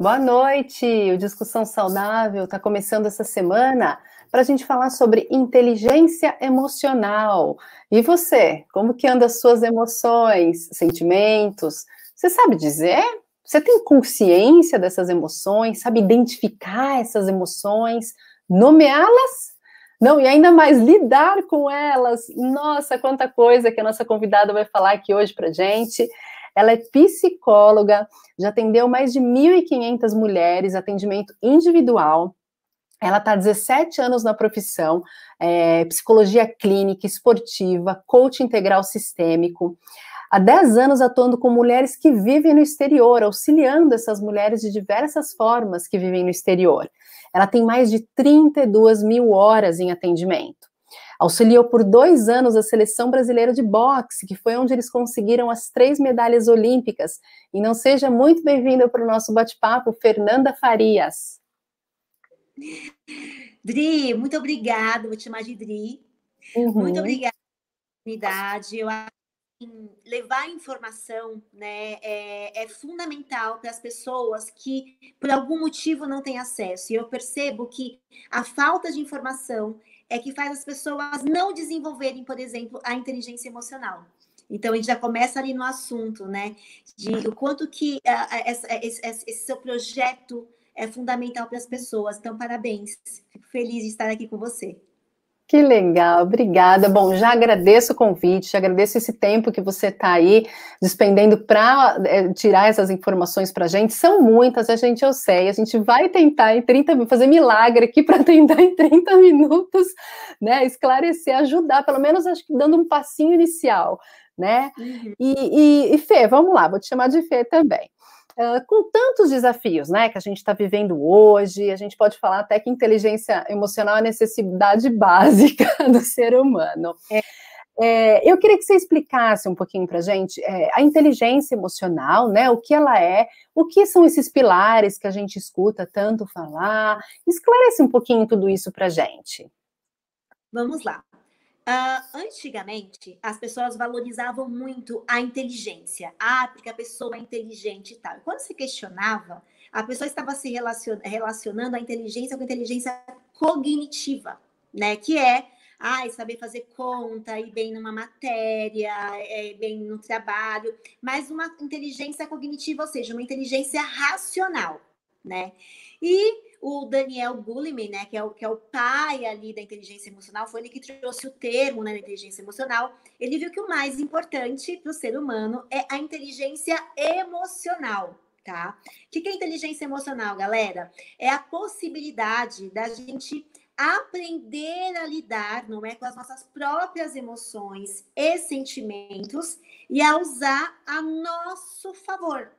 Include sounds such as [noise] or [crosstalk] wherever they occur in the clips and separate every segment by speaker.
Speaker 1: Boa noite! O Discussão Saudável está começando essa semana para a gente falar sobre inteligência emocional. E você, como que anda as suas emoções, sentimentos? Você sabe dizer? Você tem consciência dessas emoções? Sabe identificar essas emoções? Nomeá-las? Não, e ainda mais lidar com elas. Nossa, quanta coisa que a nossa convidada vai falar aqui hoje para gente. Ela é psicóloga, já atendeu mais de 1.500 mulheres, atendimento individual. Ela está há 17 anos na profissão, é, psicologia clínica, esportiva, coach integral sistêmico. Há 10 anos atuando com mulheres que vivem no exterior, auxiliando essas mulheres de diversas formas que vivem no exterior. Ela tem mais de 32 mil horas em atendimento. Auxiliou por dois anos a seleção brasileira de boxe, que foi onde eles conseguiram as três medalhas olímpicas. E não seja muito bem-vinda para o nosso bate-papo, Fernanda Farias.
Speaker 2: Dri, muito obrigada, vou te chamar de Dri. Uhum. Muito obrigada pela oportunidade. Eu acho que levar informação né, é, é fundamental para as pessoas que, por algum motivo, não têm acesso. E eu percebo que a falta de informação é que faz as pessoas não desenvolverem, por exemplo, a inteligência emocional. Então a gente já começa ali no assunto, né? De o quanto que uh, esse, esse, seu projeto é fundamental para as pessoas. Então, parabéns. Fico feliz de estar aqui com você.
Speaker 1: Que legal, obrigada. Bom, já agradeço o convite, já agradeço esse tempo que você está aí despendendo para é, tirar essas informações para a gente. São muitas, a gente eu sei. A gente vai tentar em 30 fazer milagre aqui [laughs] para tentar em 30 minutos, né? Esclarecer, ajudar, pelo menos acho que dando um passinho inicial, né? Uhum. E, e, e Fê, vamos lá, vou te chamar de Fê também. Uh, com tantos desafios né, que a gente está vivendo hoje, a gente pode falar até que inteligência emocional é necessidade [laughs] básica do ser humano. É. É, eu queria que você explicasse um pouquinho para a gente é, a inteligência emocional, né? O que ela é, o que são esses pilares que a gente escuta tanto falar. Esclarece um pouquinho tudo isso para a gente.
Speaker 2: Vamos lá. Uh, antigamente, as pessoas valorizavam muito a inteligência. Ah, porque a pessoa é inteligente e tal. Quando se questionava, a pessoa estava se relacionando a inteligência com a inteligência cognitiva, né? Que é ah, saber fazer conta, ir bem numa matéria, é, bem no trabalho, mas uma inteligência cognitiva, ou seja, uma inteligência racional, né? E o Daniel Goleman, né, que é, o, que é o pai ali da inteligência emocional, foi ele que trouxe o termo né, da inteligência emocional. Ele viu que o mais importante para o ser humano é a inteligência emocional, tá? O que é inteligência emocional, galera? É a possibilidade da gente aprender a lidar, não é, com as nossas próprias emoções e sentimentos e a usar a nosso favor,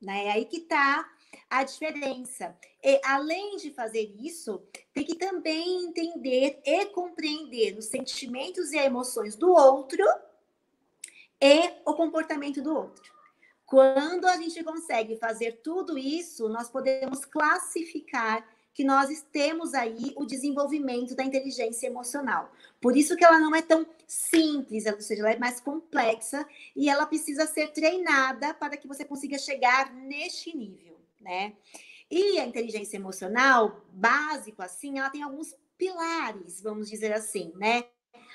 Speaker 2: né? É aí que tá a diferença. E, além de fazer isso, tem que também entender e compreender os sentimentos e emoções do outro e o comportamento do outro. Quando a gente consegue fazer tudo isso, nós podemos classificar que nós temos aí o desenvolvimento da inteligência emocional. Por isso que ela não é tão simples, ou seja, ela é mais complexa e ela precisa ser treinada para que você consiga chegar neste nível né? E a inteligência emocional, básico assim, ela tem alguns pilares, vamos dizer assim, né?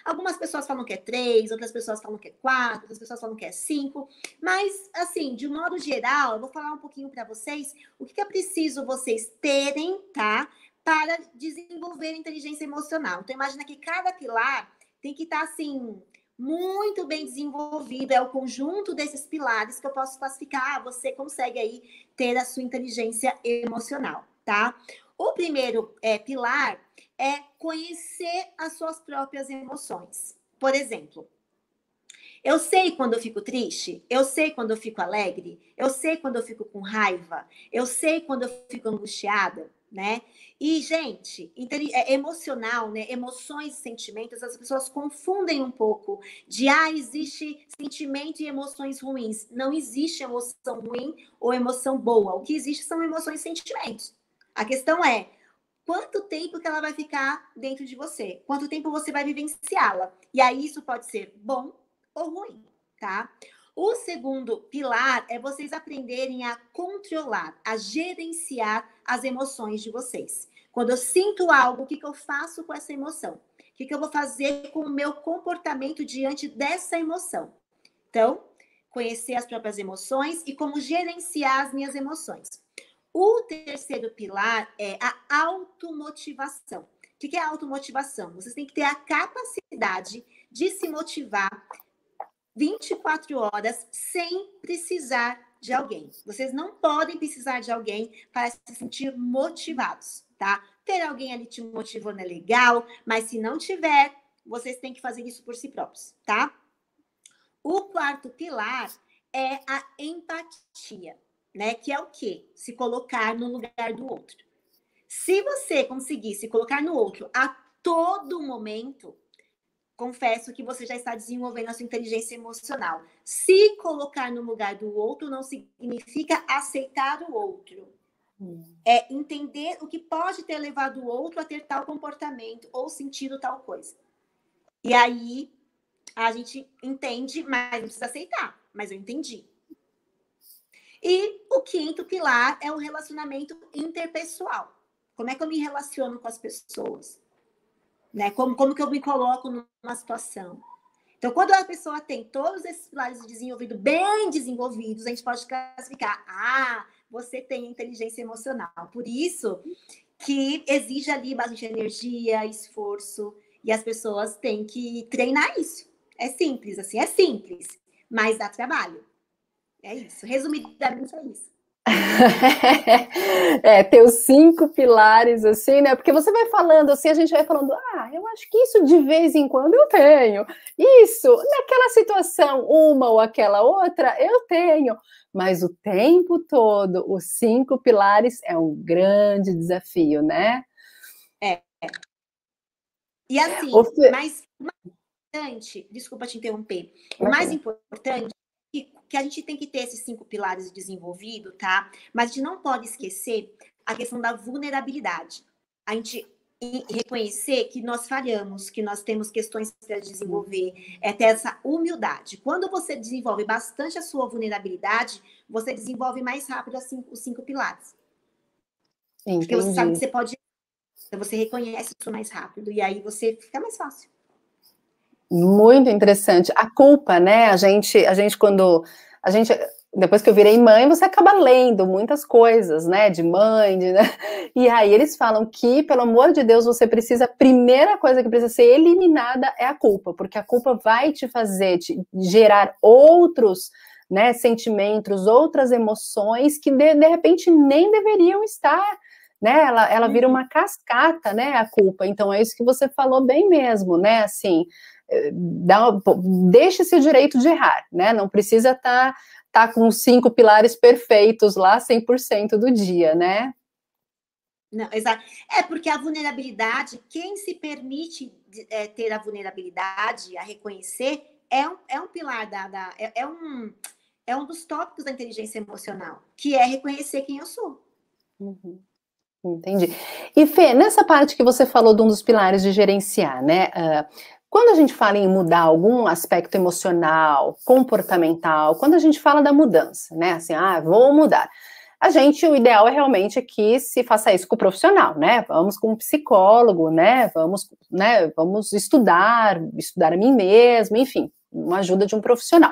Speaker 2: Algumas pessoas falam que é três, outras pessoas falam que é quatro, outras pessoas falam que é cinco. Mas, assim, de modo geral, eu vou falar um pouquinho para vocês o que é preciso vocês terem, tá? Para desenvolver inteligência emocional. Então, imagina que cada pilar tem que estar, tá, assim, muito bem desenvolvido, é o conjunto desses pilares que eu posso classificar, ah, você consegue aí ter a sua inteligência emocional, tá? O primeiro é, pilar é conhecer as suas próprias emoções. Por exemplo, eu sei quando eu fico triste, eu sei quando eu fico alegre, eu sei quando eu fico com raiva, eu sei quando eu fico angustiada, né? E, gente, é emocional, né? Emoções sentimentos, as pessoas confundem um pouco de ah, existe sentimento e emoções ruins. Não existe emoção ruim ou emoção boa. O que existe são emoções e sentimentos. A questão é quanto tempo que ela vai ficar dentro de você, quanto tempo você vai vivenciá-la. E aí isso pode ser bom ou ruim, tá? O segundo pilar é vocês aprenderem a controlar, a gerenciar as emoções de vocês. Quando eu sinto algo, o que, que eu faço com essa emoção? O que, que eu vou fazer com o meu comportamento diante dessa emoção? Então, conhecer as próprias emoções e como gerenciar as minhas emoções. O terceiro pilar é a automotivação. O que é automotivação? Vocês têm que ter a capacidade de se motivar 24 horas sem precisar de alguém. Vocês não podem precisar de alguém para se sentir motivados tá? Ter alguém ali te motivando é legal, mas se não tiver, vocês têm que fazer isso por si próprios, tá? O quarto pilar é a empatia, né? Que é o quê? Se colocar no lugar do outro. Se você conseguir se colocar no outro a todo momento, confesso que você já está desenvolvendo a sua inteligência emocional. Se colocar no lugar do outro não significa aceitar o outro. É entender o que pode ter levado o outro a ter tal comportamento ou sentido tal coisa. E aí a gente entende, mas não precisa aceitar, mas eu entendi. E o quinto pilar é o relacionamento interpessoal. Como é que eu me relaciono com as pessoas? Né? Como, como que eu me coloco numa situação? Então, quando a pessoa tem todos esses pilares desenvolvidos, bem desenvolvidos, a gente pode classificar. Ah, você tem inteligência emocional. Por isso que exige ali bastante energia, esforço, e as pessoas têm que treinar isso. É simples, assim, é simples, mas dá trabalho. É isso. Resumidamente é isso. [laughs]
Speaker 1: é, ter os cinco pilares, assim, né? Porque você vai falando assim, a gente vai falando, ah, eu acho que isso de vez em quando eu tenho. Isso, naquela situação, uma ou aquela outra, eu tenho. Mas o tempo todo, os cinco pilares é um grande desafio, né?
Speaker 2: É. E assim, o mais, mais importante, desculpa te interromper, o mais importante que a gente tem que ter esses cinco pilares desenvolvidos, tá? Mas a gente não pode esquecer a questão da vulnerabilidade. A gente reconhecer que nós falhamos, que nós temos questões para desenvolver, é ter essa humildade. Quando você desenvolve bastante a sua vulnerabilidade, você desenvolve mais rápido os cinco pilares. Entendi. Porque você sabe que você pode. Você reconhece isso mais rápido e aí você fica mais fácil.
Speaker 1: Muito interessante. A culpa, né? A gente, a gente quando a gente depois que eu virei mãe, você acaba lendo muitas coisas, né, de mãe, de, né? e aí eles falam que, pelo amor de Deus, você precisa, a primeira coisa que precisa ser eliminada é a culpa, porque a culpa vai te fazer te gerar outros, né, sentimentos, outras emoções que de, de repente nem deveriam estar, né, ela, ela vira uhum. uma cascata, né, a culpa, então é isso que você falou bem mesmo, né, assim, dá, deixa esse direito de errar, né? Não precisa estar tá, tá com cinco pilares perfeitos lá 100% do dia, né?
Speaker 2: Não, exato. É porque a vulnerabilidade, quem se permite é, ter a vulnerabilidade, a reconhecer, é um, é um pilar da. da é, é, um, é um dos tópicos da inteligência emocional, que é reconhecer quem eu sou.
Speaker 1: Uhum. Entendi. E Fê, nessa parte que você falou de um dos pilares de gerenciar, né? Uh, quando a gente fala em mudar algum aspecto emocional, comportamental, quando a gente fala da mudança, né? Assim, ah, vou mudar. A gente, o ideal é realmente que se faça isso com o profissional, né? Vamos com um psicólogo, né? Vamos, né? Vamos estudar, estudar a mim mesmo, enfim, uma ajuda de um profissional.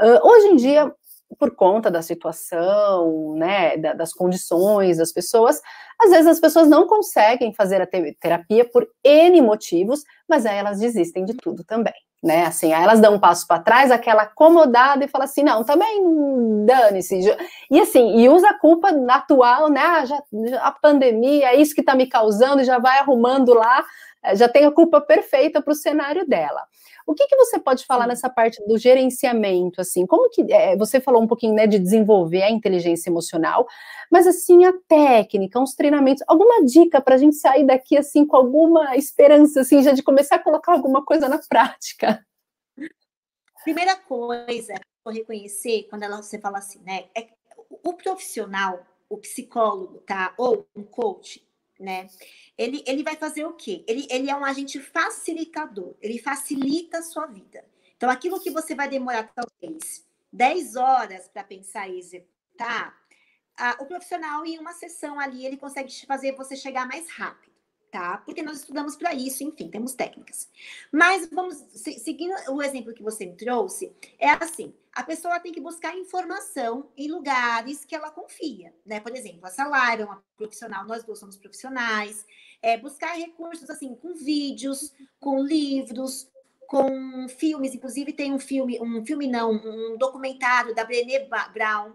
Speaker 1: Uh, hoje em dia, por conta da situação, né, das condições das pessoas, às vezes as pessoas não conseguem fazer a terapia por N motivos, mas aí elas desistem de tudo também, né? Assim, aí elas dão um passo para trás, aquela acomodada e fala assim, não, também dane-se. E assim, e usa a culpa atual, né? Ah, já, a pandemia, é isso que está me causando, já vai arrumando lá, já tem a culpa perfeita para o cenário dela. O que, que você pode falar nessa parte do gerenciamento, assim, como que, é, você falou um pouquinho, né, de desenvolver a inteligência emocional, mas, assim, a técnica, os treinamentos, alguma dica para a gente sair daqui, assim, com alguma esperança, assim, já de começar a colocar alguma coisa na prática?
Speaker 2: Primeira coisa, vou reconhecer, quando ela, você fala assim, né, é o profissional, o psicólogo, tá, ou um coach, né? Ele, ele vai fazer o quê? Ele, ele é um agente facilitador, ele facilita a sua vida. Então, aquilo que você vai demorar, talvez, 10 horas para pensar e executar, a, o profissional em uma sessão ali ele consegue fazer você chegar mais rápido, tá? Porque nós estudamos para isso, enfim, temos técnicas. Mas vamos seguindo o exemplo que você me trouxe, é assim: a pessoa tem que buscar informação em lugares que ela confia, né? Por exemplo, a Salara é uma profissional, nós duas somos profissionais, é buscar recursos assim com vídeos, com livros, com filmes, inclusive tem um filme, um filme não, um documentário da Brené Brown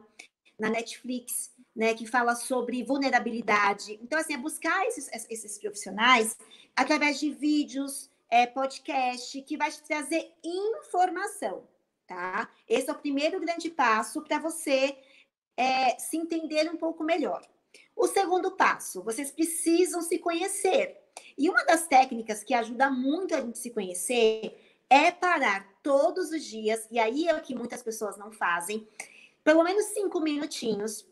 Speaker 2: na Netflix, né, que fala sobre vulnerabilidade. Então, assim, é buscar esses, esses profissionais através de vídeos, é, podcast, que vai te trazer informação, tá? Esse é o primeiro grande passo para você é, se entender um pouco melhor. O segundo passo, vocês precisam se conhecer. E uma das técnicas que ajuda muito a gente se conhecer é parar todos os dias, e aí é o que muitas pessoas não fazem, pelo menos cinco minutinhos,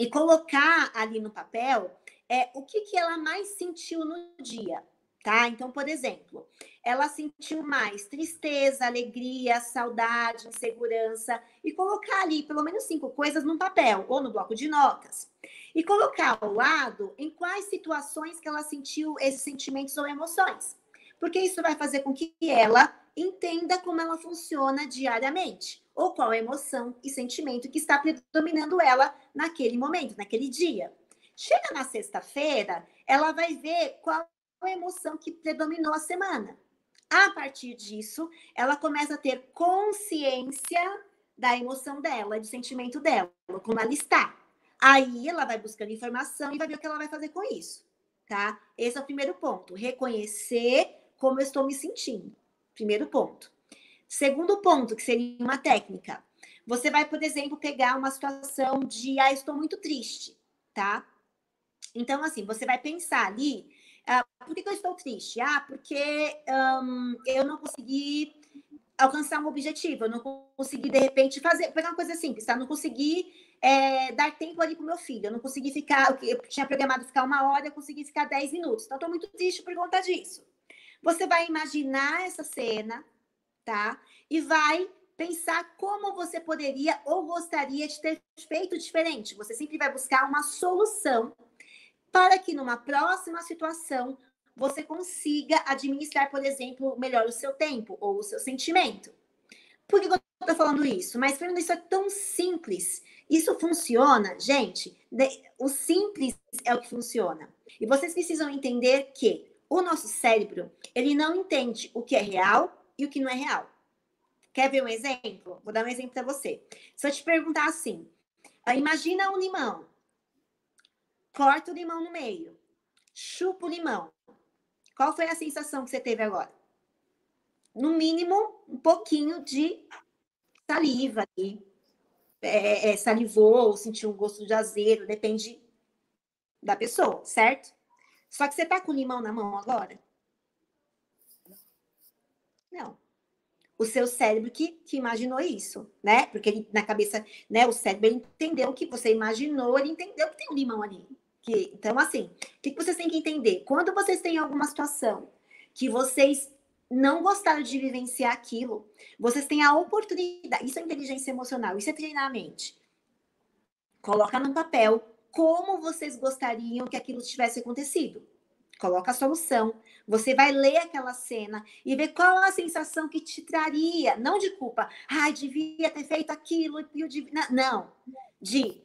Speaker 2: e colocar ali no papel é, o que, que ela mais sentiu no dia, tá? Então, por exemplo, ela sentiu mais tristeza, alegria, saudade, insegurança, e colocar ali pelo menos cinco coisas no papel ou no bloco de notas. E colocar ao lado em quais situações que ela sentiu esses sentimentos ou emoções porque isso vai fazer com que ela entenda como ela funciona diariamente, ou qual emoção e sentimento que está predominando ela naquele momento, naquele dia. Chega na sexta-feira, ela vai ver qual a emoção que predominou a semana. A partir disso, ela começa a ter consciência da emoção dela, do sentimento dela, como ela está. Aí ela vai buscando informação e vai ver o que ela vai fazer com isso, tá? Esse é o primeiro ponto, reconhecer como eu estou me sentindo. Primeiro ponto. Segundo ponto, que seria uma técnica. Você vai, por exemplo, pegar uma situação de, ah, estou muito triste, tá? Então, assim, você vai pensar ali, ah, por que, eu estou triste? Ah, porque um, eu não consegui alcançar um objetivo, eu não consegui, de repente, fazer, pegar uma coisa simples, tá? Não consegui é, dar tempo ali para o meu filho, eu não consegui ficar, eu tinha programado ficar uma hora, eu consegui ficar 10 minutos. Então, estou muito triste por conta disso. Você vai imaginar essa cena, tá? E vai pensar como você poderia ou gostaria de ter feito diferente. Você sempre vai buscar uma solução para que numa próxima situação você consiga administrar, por exemplo, melhor o seu tempo ou o seu sentimento. Por que eu estou falando isso? Mas, Fernando, isso é tão simples. Isso funciona, gente. O simples é o que funciona. E vocês precisam entender que o nosso cérebro, ele não entende o que é real e o que não é real. Quer ver um exemplo? Vou dar um exemplo para você. Se eu te perguntar assim, ah, imagina um limão. Corta o limão no meio. Chupa o limão. Qual foi a sensação que você teve agora? No mínimo, um pouquinho de saliva ali. É, é, salivou, sentiu um gosto de azedo, depende da pessoa, certo? Só que você tá com limão na mão agora? Não. O seu cérebro que, que imaginou isso, né? Porque ele, na cabeça, né? O cérebro entendeu que você imaginou, ele entendeu que tem um limão ali. Que, então, assim, o que, que vocês têm que entender? Quando vocês têm alguma situação que vocês não gostaram de vivenciar aquilo, vocês têm a oportunidade. Isso é inteligência emocional, isso é treinar a mente. Coloca no papel como vocês gostariam que aquilo tivesse acontecido. Coloca a solução. Você vai ler aquela cena e ver qual a sensação que te traria. Não de culpa. Ai, devia ter feito aquilo. Não. De,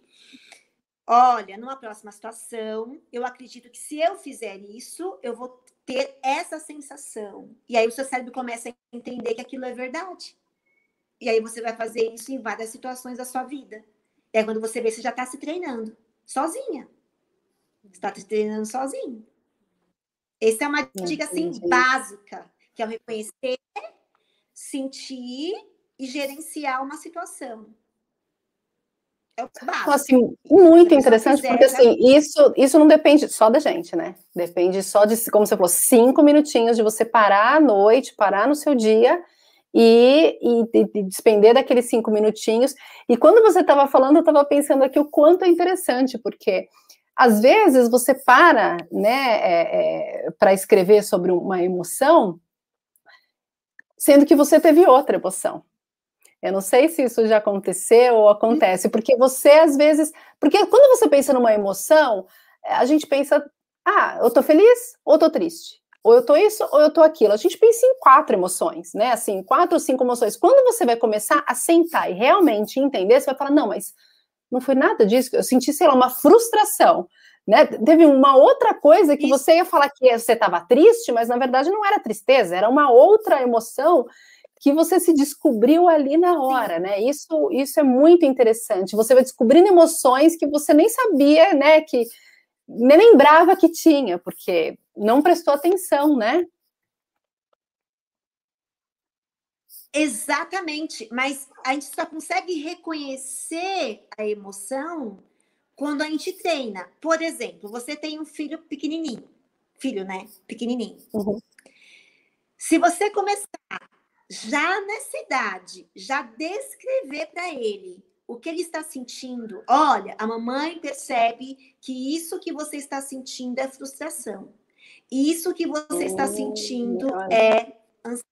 Speaker 2: olha, numa próxima situação, eu acredito que se eu fizer isso, eu vou ter essa sensação. E aí o seu cérebro começa a entender que aquilo é verdade. E aí você vai fazer isso em várias situações da sua vida. É quando você vê, você já está se treinando sozinha. Está te treinando sozinho. Essa é uma dica assim básica, que é o reconhecer, sentir e gerenciar uma situação.
Speaker 1: É o básico. Assim, muito interessante, quiser, porque assim, isso, isso não depende só da gente, né? Depende só de, como você falou, cinco minutinhos de você parar à noite, parar no seu dia e, e, e despender daqueles cinco minutinhos. E quando você estava falando, eu estava pensando aqui o quanto é interessante, porque às vezes você para né, é, é, para escrever sobre uma emoção, sendo que você teve outra emoção. Eu não sei se isso já aconteceu ou acontece, porque você às vezes. Porque quando você pensa numa emoção, a gente pensa, ah, eu tô feliz ou tô triste? Ou eu tô isso ou eu tô aquilo. A gente pensa em quatro emoções, né? Assim, quatro ou cinco emoções. Quando você vai começar a sentar e realmente entender, você vai falar, não, mas não foi nada disso. Eu senti, sei lá, uma frustração. Né? Teve uma outra coisa que você ia falar que você estava triste, mas na verdade não era tristeza, era uma outra emoção que você se descobriu ali na hora, né? Isso, isso é muito interessante. Você vai descobrindo emoções que você nem sabia, né? Que nem lembrava que tinha, porque não prestou atenção, né?
Speaker 2: Exatamente, mas a gente só consegue reconhecer a emoção quando a gente treina. Por exemplo, você tem um filho pequenininho, filho, né? Pequenininho. Uhum. Se você começar já nessa idade, já descrever para ele o que ele está sentindo. Olha, a mamãe percebe que isso que você está sentindo é frustração. Isso que você está sentindo é ansiedade.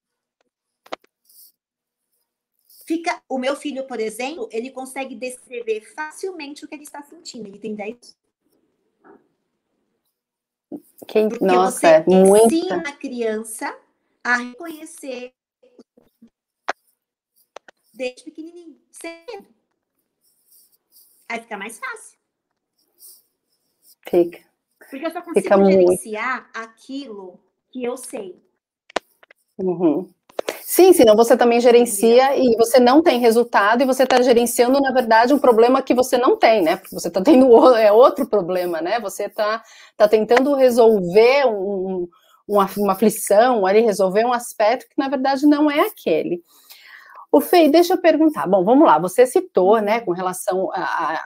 Speaker 2: Fica, o meu filho, por exemplo, ele consegue descrever facilmente o que ele está sentindo. Ele tem 10
Speaker 1: Quem, Porque nossa, você é ensina
Speaker 2: a criança a reconhecer desde pequenininho, cedo. Aí fica mais fácil.
Speaker 1: Fica.
Speaker 2: Porque eu só consigo fica gerenciar muito. aquilo que eu sei.
Speaker 1: Uhum. Sim, senão você também gerencia e você não tem resultado e você está gerenciando, na verdade, um problema que você não tem, né? Porque você está tendo é outro problema, né? Você está tá tentando resolver um, uma, uma aflição, ali, resolver um aspecto que, na verdade, não é aquele. O Fei, deixa eu perguntar. Bom, vamos lá. Você citou, né, com relação a,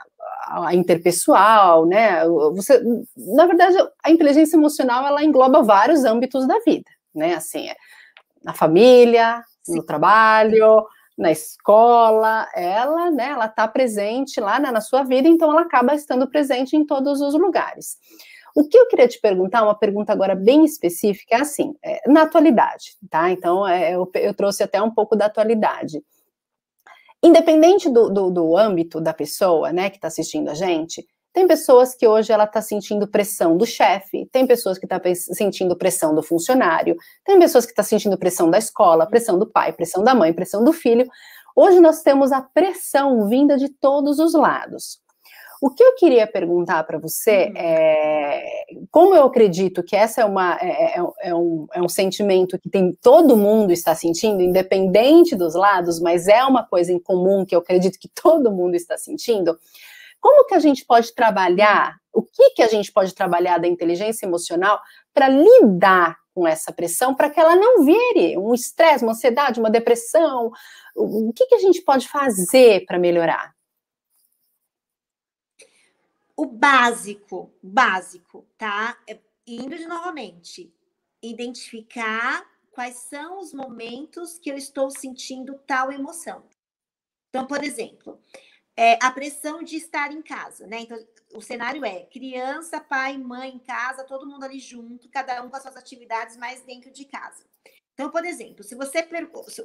Speaker 1: a, a, interpessoal, né? Você, na verdade, a inteligência emocional ela engloba vários âmbitos da vida, né? Assim, é na família, Sim. no trabalho, na escola, ela, né? Ela está presente lá né, na sua vida, então ela acaba estando presente em todos os lugares. O que eu queria te perguntar, uma pergunta agora bem específica, é assim, é, na atualidade, tá? Então, é, eu, eu, trouxe até um pouco da atualidade. Independente do, do, do âmbito da pessoa, né, que está assistindo a gente, tem pessoas que hoje ela está sentindo pressão do chefe, tem pessoas que estão tá sentindo pressão do funcionário, tem pessoas que estão tá sentindo pressão da escola, pressão do pai, pressão da mãe, pressão do filho. Hoje nós temos a pressão vinda de todos os lados. O que eu queria perguntar para você uhum. é como eu acredito que essa é, uma, é, é, é, um, é um sentimento que tem todo mundo está sentindo, independente dos lados, mas é uma coisa em comum que eu acredito que [laughs] todo mundo está sentindo. Como que a gente pode trabalhar? O que que a gente pode trabalhar da inteligência emocional para lidar com essa pressão, para que ela não vire um estresse, uma ansiedade, uma depressão? O que que a gente pode fazer para melhorar?
Speaker 2: o básico, básico, tá? É, indo de novamente, identificar quais são os momentos que eu estou sentindo tal emoção. Então, por exemplo, é, a pressão de estar em casa, né? Então, o cenário é criança, pai, mãe em casa, todo mundo ali junto, cada um com as suas atividades mais dentro de casa. Então, por exemplo, se você.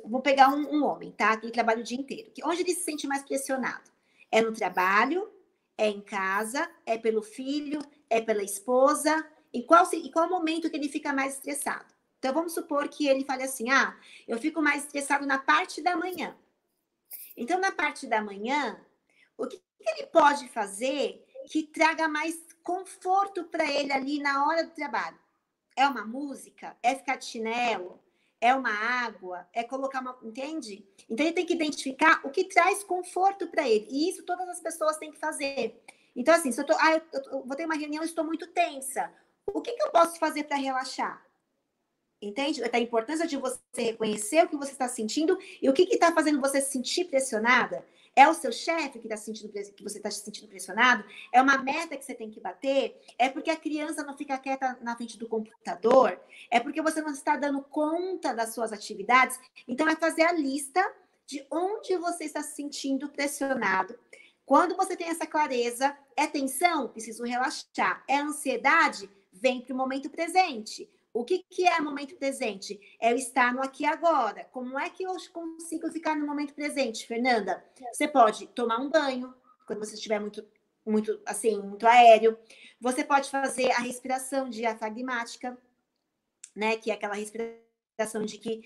Speaker 2: Vou pegar um, um homem, tá? Que trabalha o dia inteiro. Que, onde ele se sente mais pressionado? É no trabalho, é em casa, é pelo filho, é pela esposa? E qual, e qual momento que ele fica mais estressado? Então, vamos supor que ele fale assim: ah, eu fico mais estressado na parte da manhã. Então, na parte da manhã, o que, que ele pode fazer que traga mais conforto para ele ali na hora do trabalho? É uma música? É ficar de chinelo? é uma água, é colocar uma. Entende? Então ele tem que identificar o que traz conforto para ele. E isso todas as pessoas têm que fazer. Então, assim, se eu, tô, ah, eu, eu vou ter uma reunião, estou muito tensa. O que, que eu posso fazer para relaxar? Entende? A importância de você reconhecer o que você está sentindo e o que está fazendo você se sentir pressionada. É o seu chefe que, tá sentindo, que você está se sentindo pressionado? É uma meta que você tem que bater? É porque a criança não fica quieta na frente do computador? É porque você não está dando conta das suas atividades? Então, é fazer a lista de onde você está se sentindo pressionado. Quando você tem essa clareza, é tensão? Preciso relaxar. É ansiedade? Vem para o momento presente. O que, que é momento presente? É eu estar no aqui agora. Como é que eu consigo ficar no momento presente, Fernanda? Você pode tomar um banho, quando você estiver muito, muito, assim, muito aéreo. Você pode fazer a respiração diafragmática, né? Que é aquela respiração de que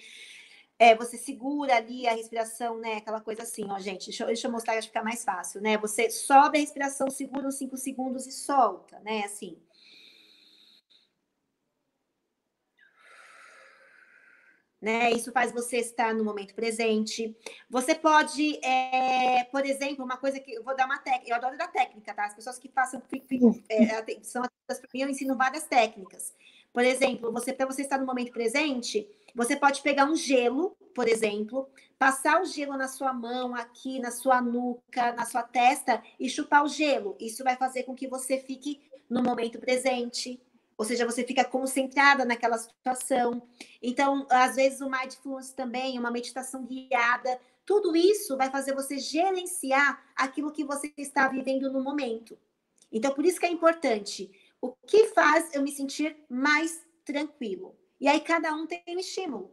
Speaker 2: é, você segura ali a respiração, né? Aquela coisa assim, ó, gente. Deixa, eu, deixa eu mostrar, acho que fica mais fácil, né? Você sobe a respiração, segura uns 5 segundos e solta, né? Assim. Né? Isso faz você estar no momento presente. Você pode, é, por exemplo, uma coisa que eu vou dar uma técnica, eu adoro dar técnica, tá? As pessoas que façam é, são atendidas para mim, eu ensino várias técnicas. Por exemplo, você para você estar no momento presente, você pode pegar um gelo, por exemplo, passar o gelo na sua mão, aqui na sua nuca, na sua testa e chupar o gelo. Isso vai fazer com que você fique no momento presente ou seja, você fica concentrada naquela situação. Então, às vezes, o mindfulness também, uma meditação guiada, tudo isso vai fazer você gerenciar aquilo que você está vivendo no momento. Então, por isso que é importante. O que faz eu me sentir mais tranquilo? E aí, cada um tem um estímulo.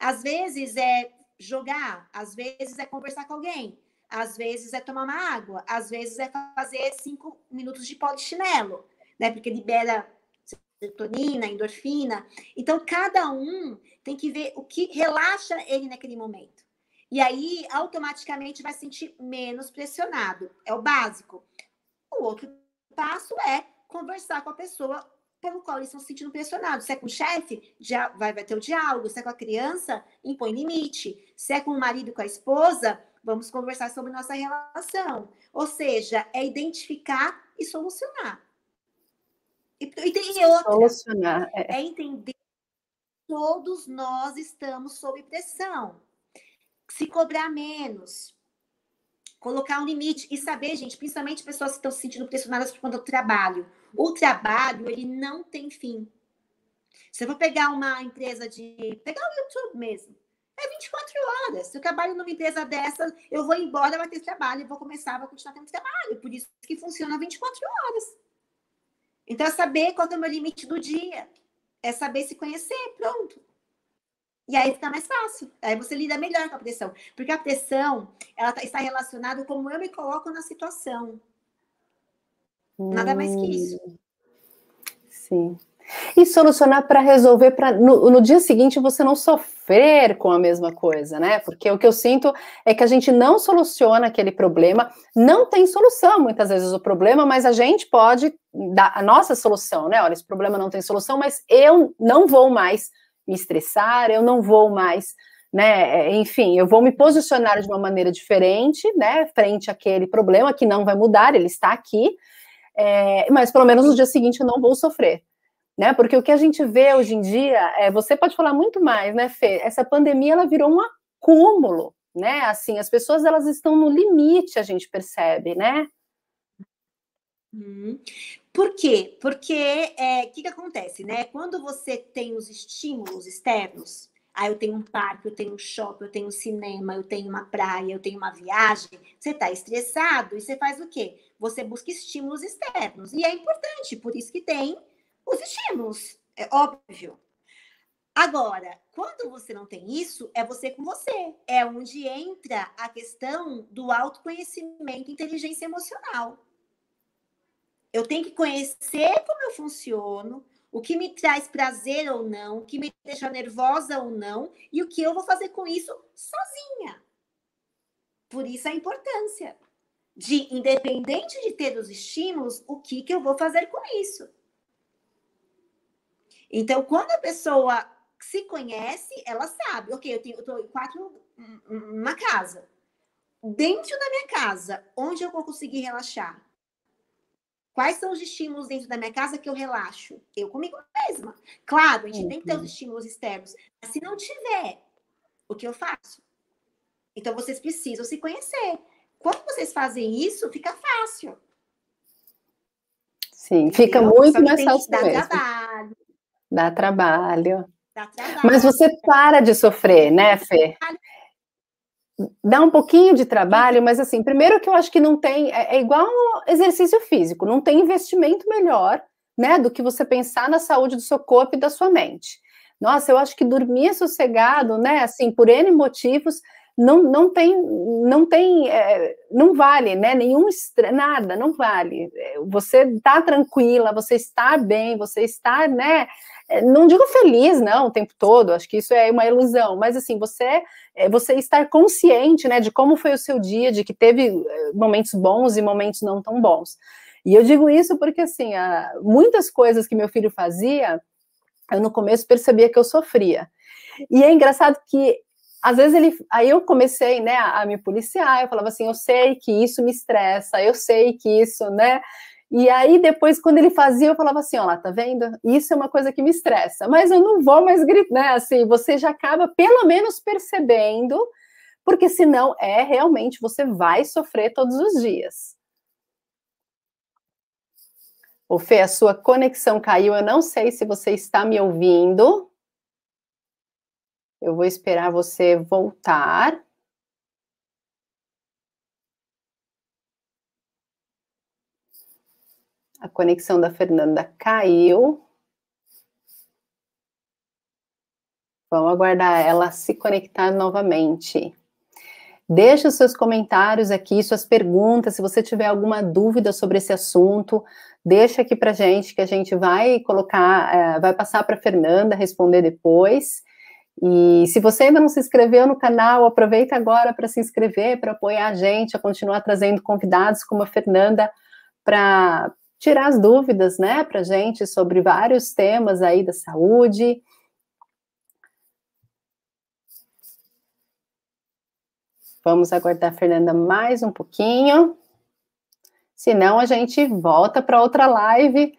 Speaker 2: Às vezes é jogar, às vezes é conversar com alguém, às vezes é tomar uma água, às vezes é fazer cinco minutos de polichinelo, né? Porque libera serotonina, endorfina. Então, cada um tem que ver o que relaxa ele naquele momento. E aí, automaticamente, vai se sentir menos pressionado. É o básico. O outro passo é conversar com a pessoa pelo qual eles estão se sentindo pressionados. Se é com o chefe, já vai, vai ter o diálogo. Se é com a criança, impõe limite. Se é com o marido com a esposa, vamos conversar sobre nossa relação. Ou seja, é identificar e solucionar. E, e tem outra. Solucionar. É. é entender que todos nós estamos sob pressão. Se cobrar menos, colocar um limite e saber, gente, principalmente pessoas que estão se sentindo pressionadas por conta do trabalho. O trabalho, ele não tem fim. Se eu vou pegar uma empresa de. pegar o YouTube mesmo. É 24 horas. Se eu trabalho numa empresa dessa, eu vou embora, vai ter trabalho, eu vou começar, vou continuar tendo trabalho. Por isso que funciona 24 horas. Então, é saber qual é o meu limite do dia. É saber se conhecer, pronto. E aí fica mais fácil. Aí você lida melhor com a pressão. Porque a pressão, ela tá, está relacionada com como eu me coloco na situação. Nada mais que isso. Hum.
Speaker 1: Sim e solucionar para resolver, para no, no, dia seguinte você não sofrer com a mesma coisa, né? Porque o que eu sinto é que a gente não soluciona aquele problema, não tem solução muitas vezes o problema, mas a gente pode dar a nossa solução, né? Olha, esse problema não tem solução, mas eu não vou mais me estressar, eu não vou mais. Né, enfim, eu vou me posicionar de uma maneira diferente, né, frente àquele problema que não vai mudar, ele está aqui, é, mas pelo menos no dia seguinte eu não vou sofrer né? Porque o que a gente vê hoje em dia, é, você pode falar muito mais, né, Fê? Essa pandemia ela virou um acúmulo, né? Assim, as pessoas elas estão no limite, a gente percebe, né?
Speaker 2: Hum. Por quê? Porque o é, que, que acontece, né? Quando você tem os estímulos externos, aí eu tenho um parque, eu tenho um shopping, eu tenho um cinema, eu tenho uma praia, eu tenho uma viagem, você está estressado e você faz o quê? Você busca estímulos externos. E é importante, por isso que tem os estímulos, é óbvio. Agora, quando você não tem isso, é você com você. É onde entra a questão do autoconhecimento inteligência emocional. Eu tenho que conhecer como eu funciono, o que me traz prazer ou não, o que me deixa nervosa ou não, e o que eu vou fazer com isso sozinha. Por isso a importância de, independente de ter os estímulos, o que, que eu vou fazer com isso. Então, quando a pessoa se conhece, ela sabe, ok, eu tenho, eu tô em quatro, uma casa. Dentro da minha casa, onde eu vou conseguir relaxar? Quais são os estímulos dentro da minha casa que eu relaxo? Eu comigo mesma. Claro, a gente uhum. tem que ter os uhum. estímulos externos. Mas se não tiver, o que eu faço? Então, vocês precisam se conhecer. Quando vocês fazem isso, fica fácil.
Speaker 1: Sim, fica Entendeu? muito mais fácil mesmo. Trabalho, Dá trabalho. Dá trabalho. Mas você para de sofrer, né, Fê? Dá um pouquinho de trabalho, mas assim, primeiro que eu acho que não tem, é, é igual exercício físico, não tem investimento melhor né, do que você pensar na saúde do seu corpo e da sua mente. Nossa, eu acho que dormir sossegado, né, assim, por N motivos, não, não tem, não tem, é, não vale, né? Nenhum nada, não vale. É, você está tranquila, você está bem, você está, né? É, não digo feliz, não, o tempo todo. Acho que isso é uma ilusão. Mas assim, você, é, você estar consciente, né, de como foi o seu dia, de que teve momentos bons e momentos não tão bons. E eu digo isso porque assim, muitas coisas que meu filho fazia, eu no começo percebia que eu sofria. E é engraçado que às vezes ele, aí eu comecei, né, a, me policiar, eu falava assim, eu sei que isso me estressa, eu sei que isso, né, e aí depois quando ele fazia, eu falava assim, ó lá, tá vendo? Isso é uma coisa que me estressa, mas eu não vou mais gritar, né, assim, você já acaba pelo menos percebendo, porque senão é realmente você vai sofrer todos os dias. O Fê, a sua conexão caiu, eu não sei se você está me ouvindo. Eu vou esperar você voltar. A conexão da Fernanda caiu. Vamos aguardar ela se conectar novamente. Deixe os seus comentários aqui, suas perguntas. Se você tiver alguma dúvida sobre esse assunto, deixa aqui para gente que a gente vai colocar, é, vai passar para Fernanda responder depois. E se você ainda não se inscreveu no canal, aproveita agora para se inscrever, para apoiar a gente, a continuar trazendo convidados como a Fernanda para tirar as dúvidas, né, para gente sobre vários temas aí da saúde. Vamos aguardar a Fernanda mais um pouquinho. Senão a gente volta para outra live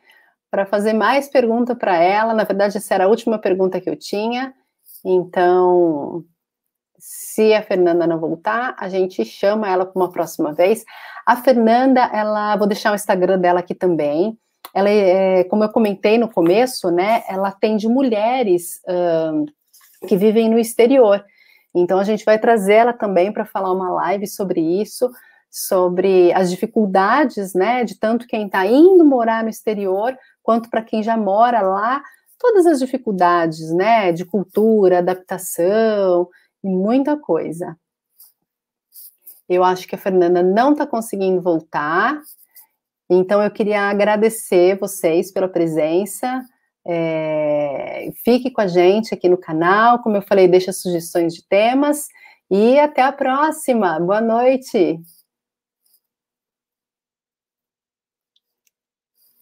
Speaker 1: para fazer mais pergunta para ela. Na verdade, essa era a última pergunta que eu tinha. Então, se a Fernanda não voltar, a gente chama ela para uma próxima vez. A Fernanda, ela, vou deixar o Instagram dela aqui também. Ela, é, como eu comentei no começo, né, ela atende mulheres uh, que vivem no exterior. Então, a gente vai trazer ela também para falar uma live sobre isso, sobre as dificuldades, né, de tanto quem está indo morar no exterior, quanto para quem já mora lá, todas as dificuldades, né, de cultura, adaptação e muita coisa. Eu acho que a Fernanda não está conseguindo voltar, então eu queria agradecer vocês pela presença. É, fique com a gente aqui no canal, como eu falei, deixa sugestões de temas e até a próxima. Boa noite.